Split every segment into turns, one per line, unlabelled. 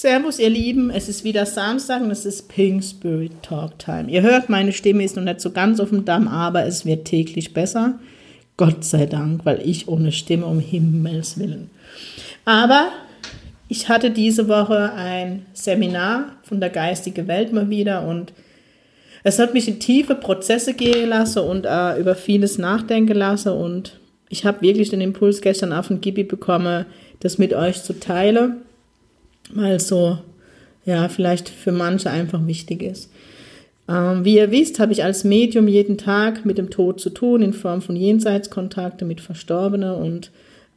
Servus, ihr Lieben. Es ist wieder Samstag und es ist Pink Spirit Talk Time. Ihr hört, meine Stimme ist noch nicht so ganz auf dem Damm, aber es wird täglich besser. Gott sei Dank, weil ich ohne Stimme um Himmels Willen. Aber ich hatte diese Woche ein Seminar von der geistigen Welt mal wieder und es hat mich in tiefe Prozesse gehen lassen und äh, über vieles nachdenken lassen und ich habe wirklich den Impuls gestern auf den Gibi bekommen, das mit euch zu teilen weil so, ja, vielleicht für manche einfach wichtig ist. Ähm, wie ihr wisst, habe ich als Medium jeden Tag mit dem Tod zu tun, in Form von Jenseitskontakte mit Verstorbenen und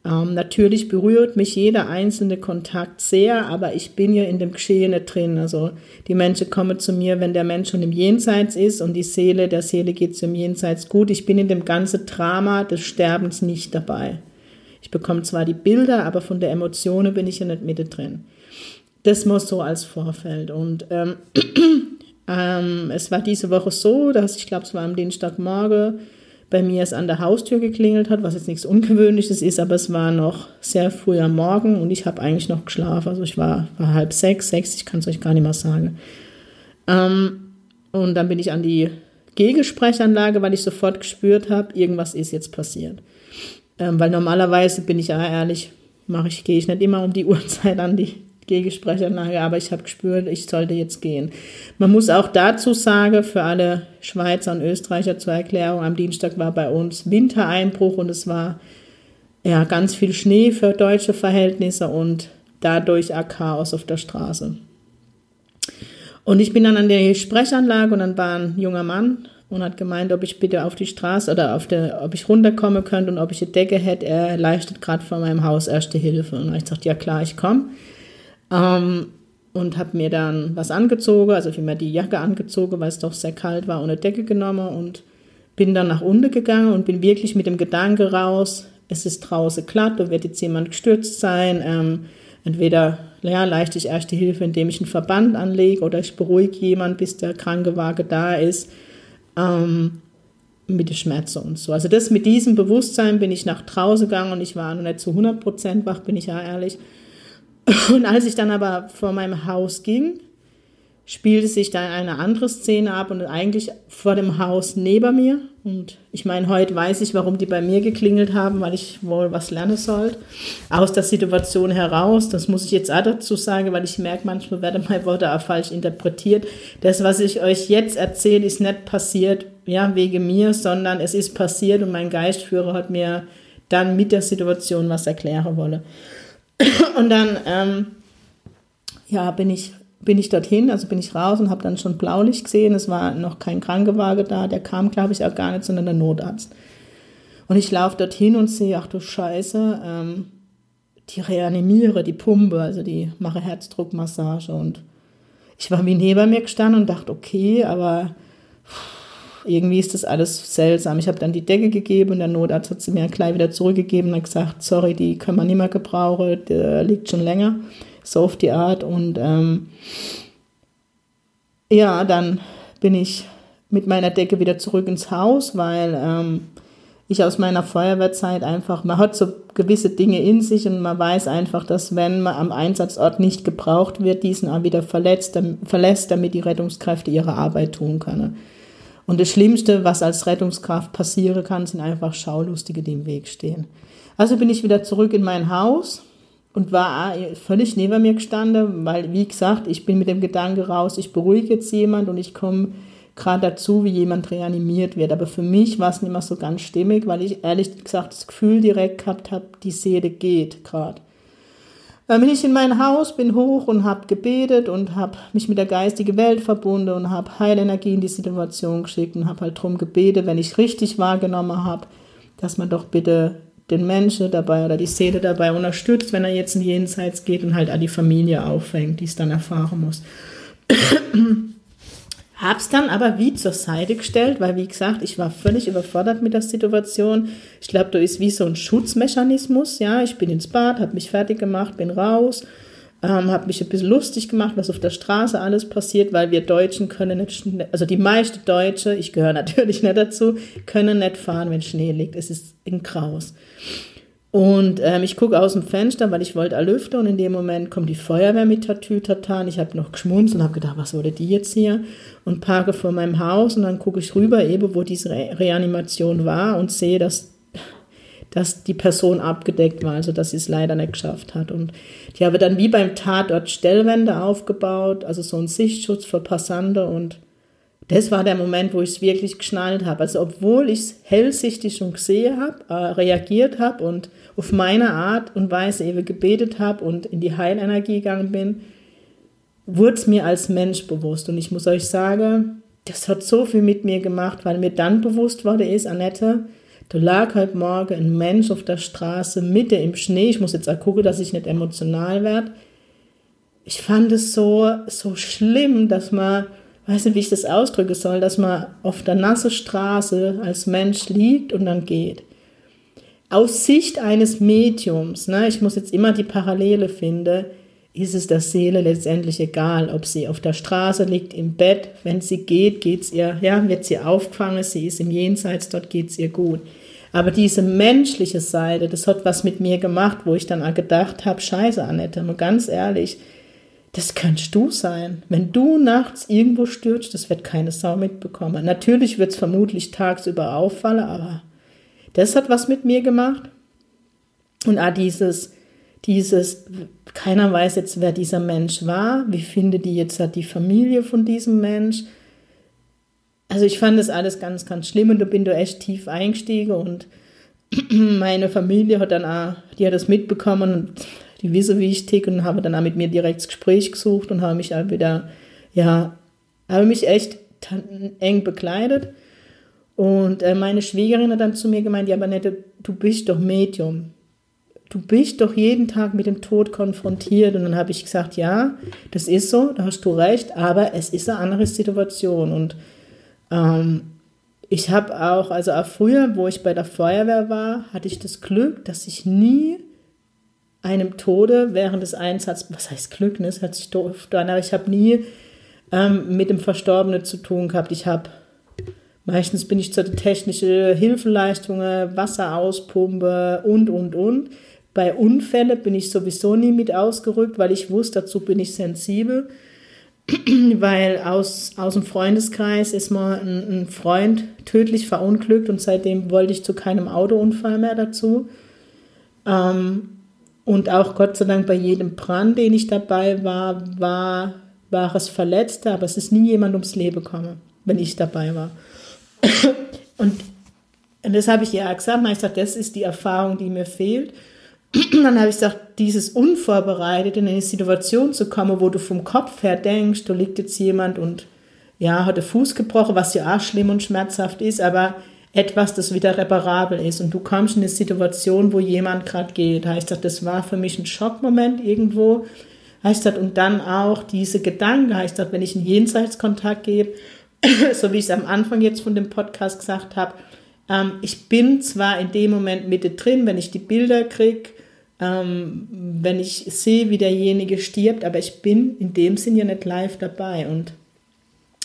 ähm, natürlich berührt mich jeder einzelne Kontakt sehr, aber ich bin ja in dem Geschehen drin. Also die Menschen kommen zu mir, wenn der Mensch schon im Jenseits ist und die Seele, der Seele geht zum Jenseits gut. Ich bin in dem ganzen Drama des Sterbens nicht dabei. Ich bekomme zwar die Bilder, aber von der Emotionen bin ich ja nicht mit drin. Das muss so als Vorfeld. Und ähm, ähm, es war diese Woche so, dass ich glaube, es war am Dienstagmorgen, bei mir es an der Haustür geklingelt hat, was jetzt nichts Ungewöhnliches ist, aber es war noch sehr früh am Morgen und ich habe eigentlich noch geschlafen. Also ich war, war halb sechs, sechs, ich kann es euch gar nicht mehr sagen. Ähm, und dann bin ich an die Gegensprechanlage, weil ich sofort gespürt habe, irgendwas ist jetzt passiert. Ähm, weil normalerweise bin ich ja ehrlich, mache ich, gehe ich nicht immer um die Uhrzeit an die Gesprächanlage, aber ich habe gespürt, ich sollte jetzt gehen. Man muss auch dazu sagen, für alle Schweizer und Österreicher zur Erklärung, am Dienstag war bei uns Wintereinbruch und es war ja ganz viel Schnee für deutsche Verhältnisse und dadurch auch Chaos auf der Straße. Und ich bin dann an der Sprechanlage und dann war ein junger Mann und hat gemeint, ob ich bitte auf die Straße oder auf der, ob ich runterkommen könnte und ob ich eine Decke hätte. Er leistet gerade vor meinem Haus erste Hilfe. Und ich gesagt, ja klar, ich komme. Ähm, und habe mir dann was angezogen, also vielmehr die Jacke angezogen, weil es doch sehr kalt war, ohne Decke genommen und bin dann nach unten gegangen und bin wirklich mit dem Gedanke raus, es ist draußen glatt, da wird jetzt jemand gestürzt sein. Ähm, entweder ja, leiste ich erste Hilfe, indem ich einen Verband anlege oder ich beruhige jemanden, bis der Krankenwagen da ist. Ähm, mit den Schmerzen und so. Also das mit diesem Bewusstsein bin ich nach draußen gegangen und ich war noch nicht zu 100% wach, bin ich ja ehrlich. Und als ich dann aber vor meinem Haus ging, spielte sich dann eine andere Szene ab und eigentlich vor dem Haus neben mir. Und ich meine, heute weiß ich, warum die bei mir geklingelt haben, weil ich wohl was lernen sollte. Aus der Situation heraus, das muss ich jetzt auch dazu sagen, weil ich merke, manchmal werden meine Worte auch falsch interpretiert. Das, was ich euch jetzt erzähle, ist nicht passiert, ja, wegen mir, sondern es ist passiert und mein Geistführer hat mir dann mit der Situation was erklären wollen. Und dann, ähm, ja, bin ich, bin ich dorthin, also bin ich raus und habe dann schon Blaulicht gesehen. Es war noch kein Krankenwagen da, der kam, glaube ich, auch gar nicht, sondern der Notarzt. Und ich laufe dorthin und sehe, ach du Scheiße, ähm, die reanimiere, die Pumpe, also die mache Herzdruckmassage. Und ich war wie neben mir gestanden und dachte, okay, aber irgendwie ist das alles seltsam. Ich habe dann die Decke gegeben und der Notarzt hat sie mir gleich wieder zurückgegeben und hat gesagt, sorry, die können wir nicht mehr gebrauchen, der liegt schon länger. So auf die Art. Und ähm, ja, dann bin ich mit meiner Decke wieder zurück ins Haus, weil ähm, ich aus meiner Feuerwehrzeit einfach, man hat so gewisse Dinge in sich und man weiß einfach, dass wenn man am Einsatzort nicht gebraucht wird, diesen auch wieder verletzt, verlässt, damit die Rettungskräfte ihre Arbeit tun können. Und das Schlimmste, was als Rettungskraft passieren kann, sind einfach Schaulustige, die im Weg stehen. Also bin ich wieder zurück in mein Haus und war völlig neben mir gestanden, weil, wie gesagt, ich bin mit dem Gedanke raus, ich beruhige jetzt jemand und ich komme gerade dazu, wie jemand reanimiert wird. Aber für mich war es nicht mehr so ganz stimmig, weil ich ehrlich gesagt das Gefühl direkt gehabt habe, die Seele geht gerade. Dann bin ich in mein Haus, bin hoch und habe gebetet und habe mich mit der geistigen Welt verbunden und habe Heilenergie in die Situation geschickt und habe halt darum gebetet, wenn ich richtig wahrgenommen habe, dass man doch bitte den Menschen dabei oder die Seele dabei unterstützt, wenn er jetzt in Jenseits geht und halt auch die Familie auffängt, die es dann erfahren muss. Hab's dann aber wie zur Seite gestellt, weil wie gesagt, ich war völlig überfordert mit der Situation. Ich glaube, da ist wie so ein Schutzmechanismus. Ja, ich bin ins Bad, habe mich fertig gemacht, bin raus, ähm, habe mich ein bisschen lustig gemacht, was auf der Straße alles passiert, weil wir Deutschen können nicht, also die meisten Deutsche, ich gehöre natürlich nicht dazu, können nicht fahren, wenn Schnee liegt. Es ist ein Graus. Und ähm, ich gucke aus dem Fenster, weil ich wollte lüften und in dem Moment kommt die Feuerwehr mit Tatütatan. Ich habe noch geschmunzelt und habe gedacht, was wollte die jetzt hier? Und parke vor meinem Haus und dann gucke ich rüber, eben wo diese Re Reanimation war und sehe, dass, dass die Person abgedeckt war, also dass sie es leider nicht geschafft hat. Und die habe dann wie beim Tatort Stellwände aufgebaut, also so ein Sichtschutz für Passante und das war der Moment, wo ich es wirklich geschnallt habe. Also obwohl ich es hellsichtig schon gesehen habe, äh, reagiert habe und auf meine Art und Weise eben gebetet habe und in die Heilenergie gegangen bin, wurde es mir als Mensch bewusst. Und ich muss euch sagen, das hat so viel mit mir gemacht, weil mir dann bewusst wurde ist, Annette, da lag heute Morgen ein Mensch auf der Straße, Mitte im Schnee. Ich muss jetzt auch gucken, dass ich nicht emotional werde. Ich fand es so, so schlimm, dass man, weiß nicht, wie ich das ausdrücken soll, dass man auf der nassen Straße als Mensch liegt und dann geht aus Sicht eines Mediums, ne, ich muss jetzt immer die Parallele finden, ist es der Seele letztendlich egal, ob sie auf der Straße liegt, im Bett, wenn sie geht, geht's ihr, ja, wird sie aufgefangen, sie ist im Jenseits, dort geht's ihr gut. Aber diese menschliche Seite, das hat was mit mir gemacht, wo ich dann auch gedacht habe, scheiße, Annette, mal ganz ehrlich, das könntest du sein. Wenn du nachts irgendwo stürzt, das wird keine Sau mitbekommen. Natürlich wird es vermutlich tagsüber auffallen, aber das hat was mit mir gemacht. Und auch dieses, dieses, keiner weiß jetzt, wer dieser Mensch war, wie findet die jetzt die Familie von diesem Mensch. Also ich fand das alles ganz, ganz schlimm und da bin da echt tief eingestiegen und meine Familie hat dann auch, die hat das mitbekommen und die wissen, wie ich ticke und habe dann auch mit mir direkt das Gespräch gesucht und habe mich auch wieder, ja, habe mich echt eng bekleidet. Und äh, meine Schwiegerin hat dann zu mir gemeint, ja, aber Nette, du bist doch Medium. Du bist doch jeden Tag mit dem Tod konfrontiert. Und dann habe ich gesagt, ja, das ist so, da hast du recht, aber es ist eine andere Situation. Und ähm, ich habe auch, also auch früher, wo ich bei der Feuerwehr war, hatte ich das Glück, dass ich nie einem Tode während des Einsatzes, was heißt Glück, ne? das hört sich doof an, aber ich habe nie ähm, mit dem Verstorbenen zu tun gehabt. Ich habe Meistens bin ich zur technischen Hilfeleistungen, Wasser auspumpe und, und, und. Bei Unfällen bin ich sowieso nie mit ausgerückt, weil ich wusste, dazu bin ich sensibel. weil aus, aus dem Freundeskreis ist mal ein, ein Freund tödlich verunglückt und seitdem wollte ich zu keinem Autounfall mehr dazu. Ähm, und auch Gott sei Dank bei jedem Brand, den ich dabei war, war, war es Verletzte, aber es ist nie jemand ums Leben gekommen, wenn ich dabei war. Und, und das habe ich auch gesagt. Ich gesagt, das ist die Erfahrung, die mir fehlt. Dann habe ich gesagt, dieses unvorbereitet in eine Situation zu kommen, wo du vom Kopf her denkst, da liegt jetzt jemand und ja, hat den Fuß gebrochen, was ja auch schlimm und schmerzhaft ist, aber etwas, das wieder reparabel ist. Und du kommst in eine Situation, wo jemand gerade geht. Heißt das, das war für mich ein Schockmoment irgendwo. Heißt das, und dann auch diese Gedanken, heißt das, wenn ich einen Jenseitskontakt gebe so wie ich es am Anfang jetzt von dem Podcast gesagt habe, ähm, ich bin zwar in dem Moment mitte drin, wenn ich die Bilder kriege, ähm, wenn ich sehe, wie derjenige stirbt, aber ich bin in dem Sinn ja nicht live dabei. Und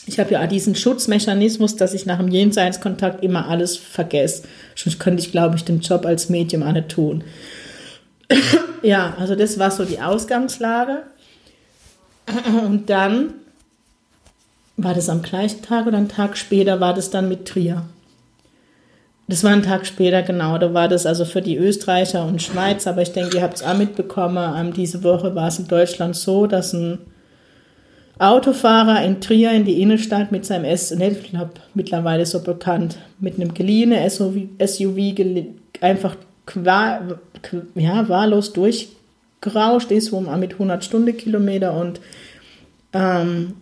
ich habe ja diesen Schutzmechanismus, dass ich nach dem Jenseitskontakt immer alles vergesse. Sonst könnte ich, glaube ich, den Job als Medium auch nicht tun. ja, also das war so die Ausgangslage. Und dann war das am gleichen Tag oder einen Tag später war das dann mit Trier. Das war ein Tag später, genau. Da war das also für die Österreicher und Schweiz, aber ich denke, ihr habt es auch mitbekommen. Ähm, diese Woche war es in Deutschland so, dass ein Autofahrer in Trier in die Innenstadt mit seinem SUV, ich glaube mittlerweile so bekannt, mit einem geliehenen SUV, einfach ja, wahllos durchgerauscht ist, wo man mit 100 Stundenkilometer und ähm,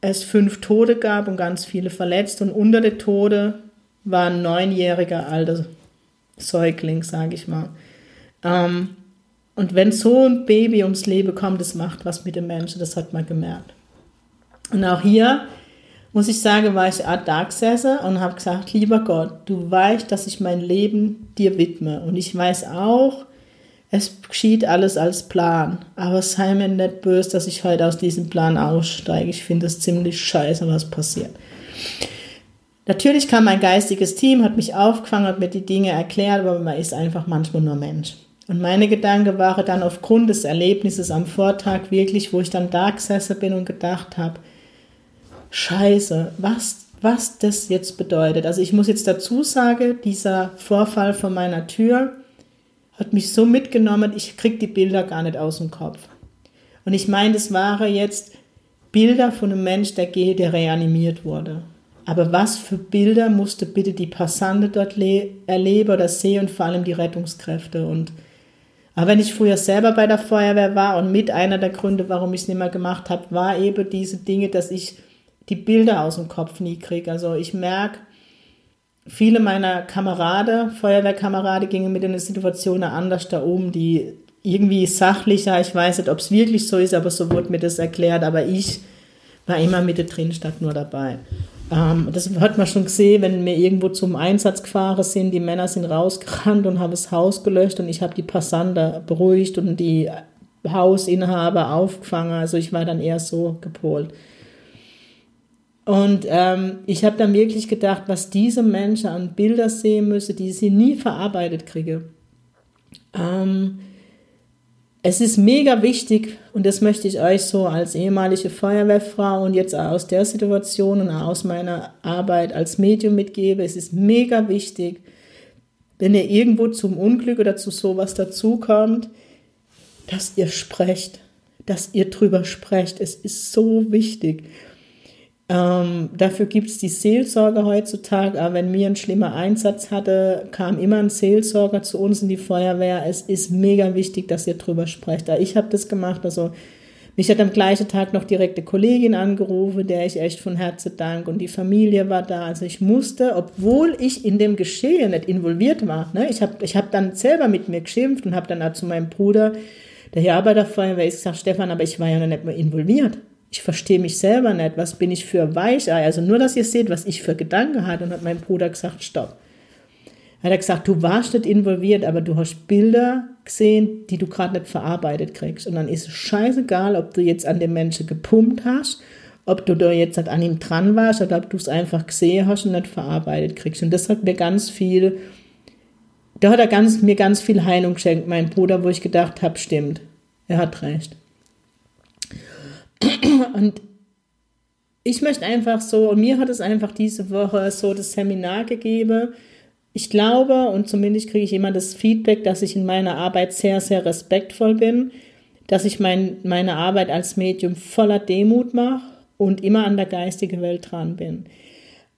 es fünf Tote gab und ganz viele verletzt. Und unter den Tode war ein neunjähriger alter Säugling, sage ich mal. Ähm, und wenn so ein Baby ums Leben kommt, das macht was mit dem Menschen, das hat man gemerkt. Und auch hier muss ich sagen, war ich Art Darksesser und habe gesagt, lieber Gott, du weißt, dass ich mein Leben dir widme. Und ich weiß auch, es geschieht alles als Plan. Aber sei mir nicht böse, dass ich heute aus diesem Plan aussteige. Ich finde es ziemlich scheiße, was passiert. Natürlich kam mein geistiges Team, hat mich aufgefangen, hat mir die Dinge erklärt, aber man ist einfach manchmal nur Mensch. Und meine Gedanken waren dann aufgrund des Erlebnisses am Vortag wirklich, wo ich dann da gesessen bin und gedacht habe, scheiße, was, was das jetzt bedeutet. Also ich muss jetzt dazu sagen, dieser Vorfall vor meiner Tür hat mich so mitgenommen, ich kriege die Bilder gar nicht aus dem Kopf. Und ich meine, das waren jetzt Bilder von einem Mensch, der der reanimiert wurde. Aber was für Bilder musste bitte die Passante dort erleben oder sehen und vor allem die Rettungskräfte. Und aber wenn ich früher selber bei der Feuerwehr war und mit einer der Gründe, warum ich es nicht mehr gemacht habe, war eben diese Dinge, dass ich die Bilder aus dem Kopf nie kriege. Also ich merke, viele meiner Kameraden, Feuerwehrkameraden, gingen mit den Situationen anders da um, die irgendwie sachlicher, ich weiß nicht, ob es wirklich so ist, aber so wurde mir das erklärt, aber ich war immer mit drin statt nur dabei. Ähm, das hat man schon gesehen, wenn wir irgendwo zum Einsatz gefahren sind. Die Männer sind rausgerannt und haben das Haus gelöscht und ich habe die Passanten beruhigt und die Hausinhaber aufgefangen. Also ich war dann eher so gepolt. Und ähm, ich habe dann wirklich gedacht, was diese Menschen an Bilder sehen müssen, die sie nie verarbeitet kriegen. Ähm, es ist mega wichtig, und das möchte ich euch so als ehemalige Feuerwehrfrau und jetzt aus der Situation und aus meiner Arbeit als Medium mitgebe. Es ist mega wichtig, wenn ihr irgendwo zum Unglück oder zu sowas dazukommt, dass ihr sprecht, dass ihr drüber sprecht. Es ist so wichtig. Ähm, dafür gibt es die Seelsorge heutzutage. Aber wenn mir ein schlimmer Einsatz hatte, kam immer ein Seelsorger zu uns in die Feuerwehr. Es ist mega wichtig, dass ihr drüber sprecht. Ich habe das gemacht. Also mich hat am gleichen Tag noch direkte Kollegin angerufen, der ich echt von Herzen dank und die Familie war da. Also ich musste, obwohl ich in dem Geschehen nicht involviert war, ne, ich habe ich hab dann selber mit mir geschimpft und habe dann auch zu meinem Bruder, der hier arbeitet auf Feuerwehr, ist gesagt, Stefan, aber ich war ja noch nicht mehr involviert ich verstehe mich selber nicht, was bin ich für Weichei. Also nur, dass ihr seht, was ich für Gedanken hatte. Und hat mein Bruder gesagt, stopp. Er hat gesagt, du warst nicht involviert, aber du hast Bilder gesehen, die du gerade nicht verarbeitet kriegst. Und dann ist es scheißegal, ob du jetzt an dem Menschen gepumpt hast, ob du da jetzt an ihm dran warst oder ob du es einfach gesehen hast und nicht verarbeitet kriegst. Und das hat mir ganz viel, da hat er ganz, mir ganz viel Heilung geschenkt, mein Bruder, wo ich gedacht habe, stimmt, er hat recht. Und ich möchte einfach so, und mir hat es einfach diese Woche so das Seminar gegeben. Ich glaube, und zumindest kriege ich immer das Feedback, dass ich in meiner Arbeit sehr, sehr respektvoll bin, dass ich mein, meine Arbeit als Medium voller Demut mache und immer an der geistigen Welt dran bin.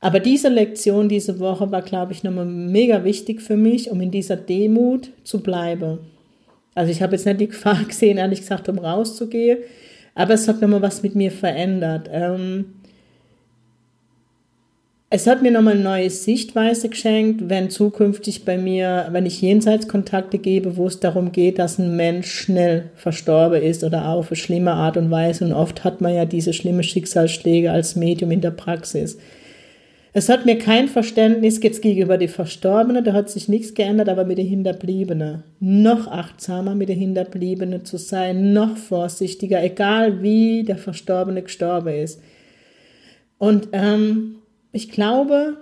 Aber diese Lektion diese Woche war, glaube ich, nochmal mega wichtig für mich, um in dieser Demut zu bleiben. Also ich habe jetzt nicht die Gefahr gesehen, ehrlich gesagt, um rauszugehen, aber es hat nochmal was mit mir verändert. Ähm, es hat mir nochmal eine neue Sichtweise geschenkt, wenn zukünftig bei mir, wenn ich Jenseitskontakte gebe, wo es darum geht, dass ein Mensch schnell verstorben ist oder auf eine schlimme Art und Weise. Und oft hat man ja diese schlimme Schicksalsschläge als Medium in der Praxis. Es hat mir kein Verständnis jetzt gegenüber den Verstorbenen, da hat sich nichts geändert, aber mit den Hinterbliebenen. Noch achtsamer mit den Hinterbliebenen zu sein, noch vorsichtiger, egal wie der Verstorbene gestorben ist. Und ähm, ich glaube,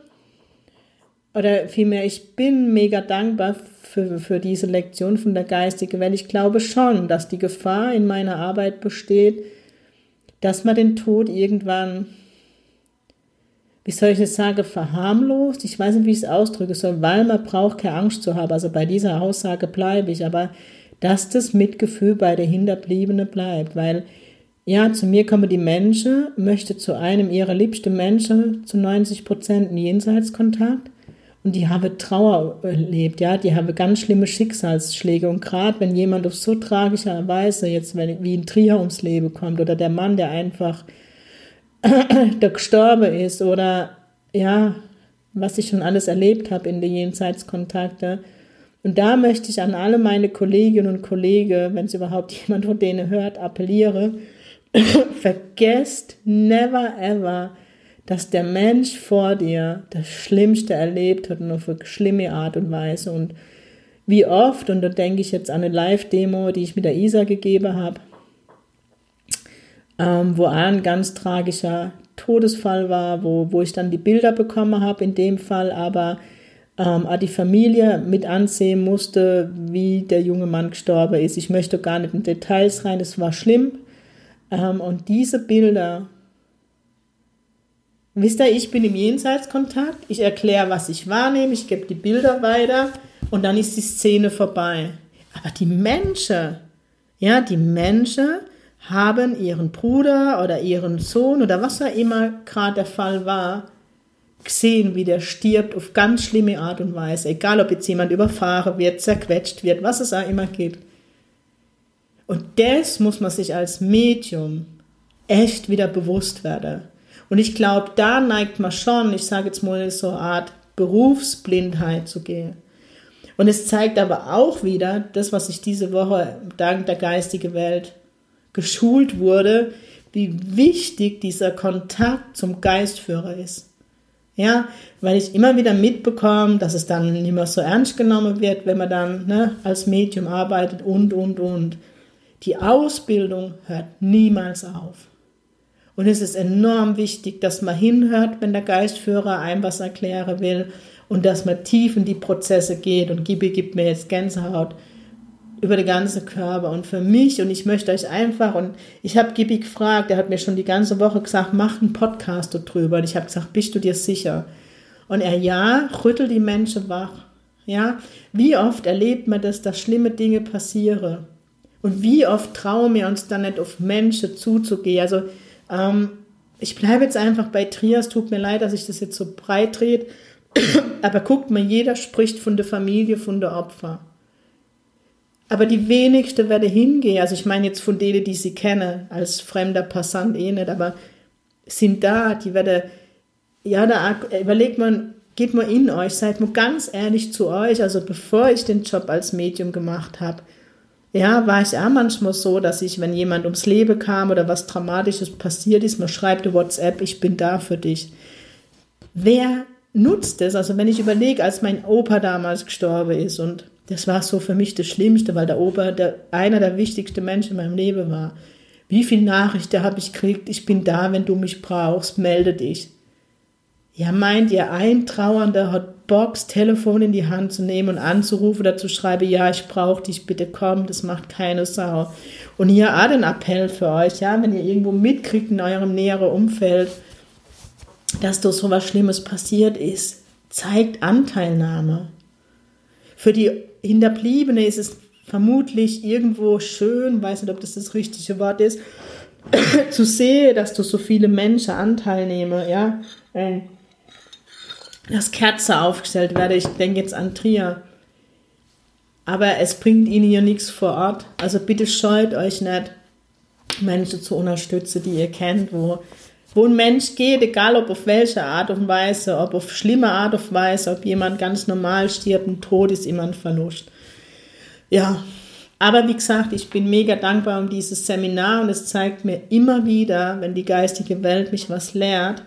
oder vielmehr, ich bin mega dankbar für, für diese Lektion von der Geistigen Welt. Ich glaube schon, dass die Gefahr in meiner Arbeit besteht, dass man den Tod irgendwann wie soll ich das sagen, verharmlost. Ich weiß nicht, wie ich es ausdrücken soll, weil man braucht keine Angst zu haben. Also bei dieser Aussage bleibe ich, aber dass das Mitgefühl bei der Hinterbliebenen bleibt, weil ja, zu mir kommen die Menschen, möchte zu einem ihrer liebsten Menschen zu 90 Prozent einen Jenseitskontakt und die haben Trauer erlebt, ja, die haben ganz schlimme Schicksalsschläge und gerade wenn jemand auf so tragischer Weise jetzt wie ein Trier ums Leben kommt oder der Mann, der einfach der gestorben ist oder ja, was ich schon alles erlebt habe in den Jenseitskontakten. Und da möchte ich an alle meine Kolleginnen und Kollegen, wenn es überhaupt jemand von denen hört, appelliere, vergesst never ever, dass der Mensch vor dir das Schlimmste erlebt hat und auf eine schlimme Art und Weise. Und wie oft, und da denke ich jetzt an eine Live-Demo, die ich mit der Isa gegeben habe, ähm, wo ein ganz tragischer Todesfall war, wo, wo ich dann die Bilder bekommen habe, in dem Fall aber ähm, die Familie mit ansehen musste, wie der junge Mann gestorben ist. Ich möchte gar nicht in Details rein, es war schlimm. Ähm, und diese Bilder, wisst ihr, ich bin im Jenseitskontakt, ich erkläre, was ich wahrnehme, ich gebe die Bilder weiter und dann ist die Szene vorbei. Aber die Menschen, ja, die Menschen haben ihren Bruder oder ihren Sohn oder was auch immer gerade der Fall war, gesehen, wie der stirbt auf ganz schlimme Art und Weise, egal ob jetzt jemand überfahren wird, zerquetscht wird, was es auch immer gibt. Und das muss man sich als Medium echt wieder bewusst werden. Und ich glaube, da neigt man schon, ich sage jetzt mal so eine Art Berufsblindheit zu gehen. Und es zeigt aber auch wieder, das, was ich diese Woche dank der geistigen Welt geschult wurde, wie wichtig dieser Kontakt zum Geistführer ist. Ja, weil ich immer wieder mitbekomme, dass es dann nicht mehr so ernst genommen wird, wenn man dann ne, als Medium arbeitet und, und, und. Die Ausbildung hört niemals auf. Und es ist enorm wichtig, dass man hinhört, wenn der Geistführer einem was erklären will und dass man tief in die Prozesse geht. Und Gibi gibt mir jetzt Gänsehaut über den ganzen Körper. Und für mich, und ich möchte euch einfach, und ich habe Gibi gefragt, er hat mir schon die ganze Woche gesagt, mach einen Podcast darüber. Und ich habe gesagt, bist du dir sicher? Und er, ja, rüttelt die Menschen wach. Ja, wie oft erlebt man das, dass schlimme Dinge passieren? Und wie oft trauen wir uns dann nicht auf Menschen zuzugehen? Also, ähm, ich bleibe jetzt einfach bei Trias, tut mir leid, dass ich das jetzt so breit drehe, aber guckt mal, jeder spricht von der Familie, von der Opfer. Aber die wenigsten werden hingehen. Also ich meine jetzt von denen, die sie kennen, als fremder Passant eh nicht, aber sind da, die werden, ja, da überlegt man, geht mal in euch, seid mal ganz ehrlich zu euch. Also bevor ich den Job als Medium gemacht habe, ja, war ich auch manchmal so, dass ich, wenn jemand ums Leben kam oder was Dramatisches passiert ist, man schreibt eine WhatsApp, ich bin da für dich. Wer nutzt es? Also wenn ich überlege, als mein Opa damals gestorben ist und das war so für mich das Schlimmste, weil der Opa der, einer der wichtigsten Menschen in meinem Leben war. Wie viele Nachrichten habe ich gekriegt? Ich bin da, wenn du mich brauchst, melde dich. Ja, meint ihr, ein Trauernder hat Box, Telefon in die Hand zu nehmen und anzurufen oder zu schreiben, ja, ich brauche dich, bitte komm, das macht keine Sau. Und hier auch den Appell für euch, ja, wenn ihr irgendwo mitkriegt in eurem näheren Umfeld, dass da so was Schlimmes passiert ist, zeigt Anteilnahme. Für die Hinterbliebene ist es vermutlich irgendwo schön, weiß nicht, ob das das richtige Wort ist, zu sehen, dass du so viele Menschen Anteil nehmen, ja, äh, dass Kerze aufgestellt werde. Ich denke jetzt an Trier. Aber es bringt ihnen ja nichts vor Ort. Also bitte scheut euch nicht, Menschen zu unterstützen, die ihr kennt, wo, wo ein Mensch geht, egal ob auf welche Art und Weise, ob auf schlimme Art und Weise, ob jemand ganz normal stirbt, ein Tod ist immer ein Verlust. Ja, aber wie gesagt, ich bin mega dankbar um dieses Seminar und es zeigt mir immer wieder, wenn die geistige Welt mich was lehrt,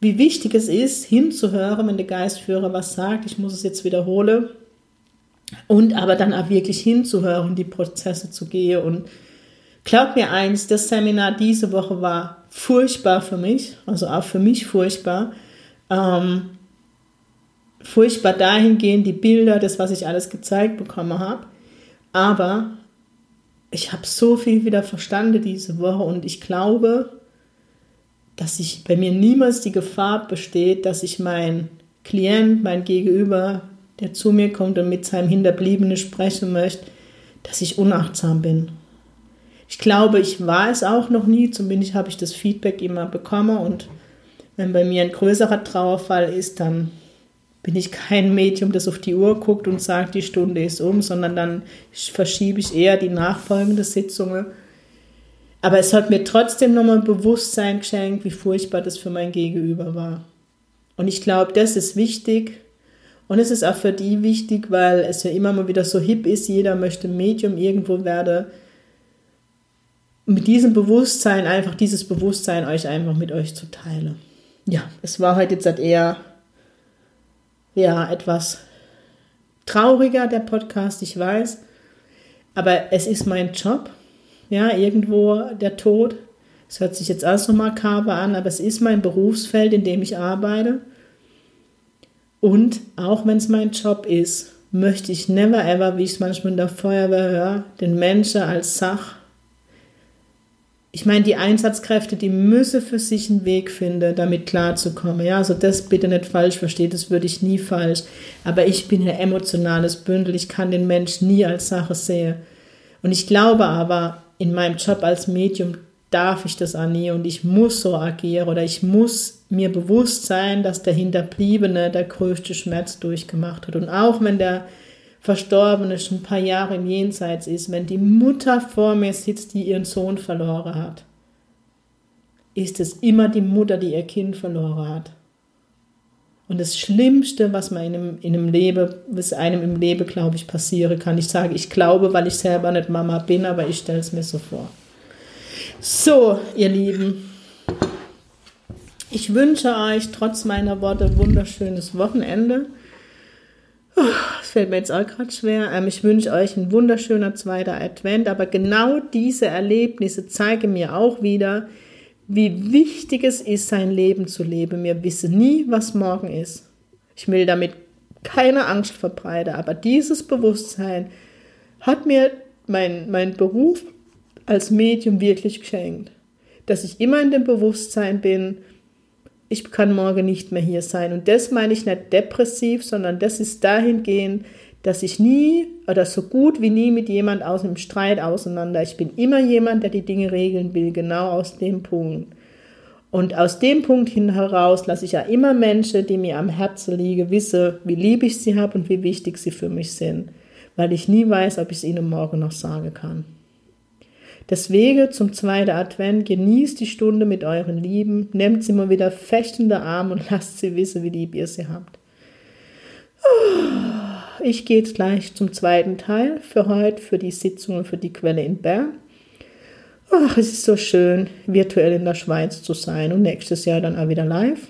wie wichtig es ist, hinzuhören, wenn der Geistführer was sagt. Ich muss es jetzt wiederholen. Und aber dann auch wirklich hinzuhören, die Prozesse zu gehen. Und glaub mir eins, das Seminar diese Woche war furchtbar für mich, also auch für mich furchtbar. Ähm, furchtbar dahingehend, die Bilder, das, was ich alles gezeigt bekommen habe. Aber ich habe so viel wieder verstanden diese Woche und ich glaube, dass ich bei mir niemals die Gefahr besteht, dass ich mein Klient, mein Gegenüber, der zu mir kommt und mit seinem Hinterbliebenen sprechen möchte, dass ich unachtsam bin. Ich glaube, ich war es auch noch nie, zumindest habe ich das Feedback immer bekommen und wenn bei mir ein größerer Trauerfall ist, dann bin ich kein Medium, das auf die Uhr guckt und sagt, die Stunde ist um, sondern dann verschiebe ich eher die nachfolgende Sitzungen aber es hat mir trotzdem nochmal ein Bewusstsein geschenkt, wie furchtbar das für mein Gegenüber war. Und ich glaube, das ist wichtig. Und es ist auch für die wichtig, weil es ja immer mal wieder so hip ist, jeder möchte Medium irgendwo werden. Mit diesem Bewusstsein, einfach dieses Bewusstsein euch einfach mit euch zu teilen. ja, es war heute jetzt halt eher ja, etwas trauriger, der Podcast, ich weiß. Aber es ist mein Job. Ja, irgendwo der Tod. Es hört sich jetzt auch so makaber an, aber es ist mein Berufsfeld, in dem ich arbeite. Und auch wenn es mein Job ist, möchte ich never ever, wie ich es manchmal in der Feuerwehr höre, den Menschen als Sach. Ich meine, die Einsatzkräfte, die müssen für sich einen Weg finden, damit klarzukommen. Ja, also das bitte nicht falsch verstehen, das würde ich nie falsch. Aber ich bin ein emotionales Bündel, ich kann den Menschen nie als Sache sehen. Und ich glaube aber, in meinem Job als Medium darf ich das auch nie und ich muss so agieren oder ich muss mir bewusst sein, dass der Hinterbliebene der größte Schmerz durchgemacht hat. Und auch wenn der Verstorbene schon ein paar Jahre im Jenseits ist, wenn die Mutter vor mir sitzt, die ihren Sohn verloren hat, ist es immer die Mutter, die ihr Kind verloren hat. Und das Schlimmste, was man in einem, in einem Leben, was einem im Leben, glaube ich, passieren kann, ich sage, ich glaube, weil ich selber nicht Mama bin, aber ich stelle es mir so vor. So, ihr Lieben, ich wünsche euch trotz meiner Worte wunderschönes Wochenende. Das fällt mir jetzt auch gerade schwer. Ähm, ich wünsche euch ein wunderschöner zweiter Advent, aber genau diese Erlebnisse zeigen mir auch wieder, wie wichtig es ist, sein Leben zu leben. Wir wissen nie, was morgen ist. Ich will damit keine Angst verbreiten, aber dieses Bewusstsein hat mir mein, mein Beruf als Medium wirklich geschenkt. Dass ich immer in dem Bewusstsein bin, ich kann morgen nicht mehr hier sein. Und das meine ich nicht depressiv, sondern das ist dahingehend, dass ich nie oder so gut wie nie mit jemand aus dem Streit auseinander. Ich bin immer jemand, der die Dinge regeln will, genau aus dem Punkt. Und aus dem Punkt hin heraus lasse ich ja immer Menschen, die mir am Herzen liegen, wissen, wie lieb ich sie habe und wie wichtig sie für mich sind, weil ich nie weiß, ob ich es ihnen morgen noch sagen kann. Deswegen zum zweiten Advent, genießt die Stunde mit euren Lieben, nehmt sie mal wieder der Arm und lasst sie wissen, wie lieb ihr sie habt. Ich gehe jetzt gleich zum zweiten Teil für heute, für die Sitzung und für die Quelle in Bern. Ach, es ist so schön, virtuell in der Schweiz zu sein und nächstes Jahr dann auch wieder live.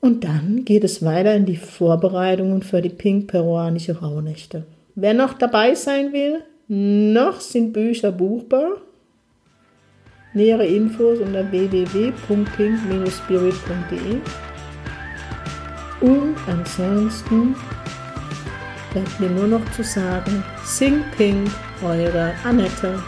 Und dann geht es weiter in die Vorbereitungen für die pink-peruanische Rauhnächte. Wer noch dabei sein will, noch sind Bücher buchbar. Nähere Infos unter www.pink-spirit.de Und ansonsten bleibt mir nur noch zu sagen, Sing Pink, eure Annette.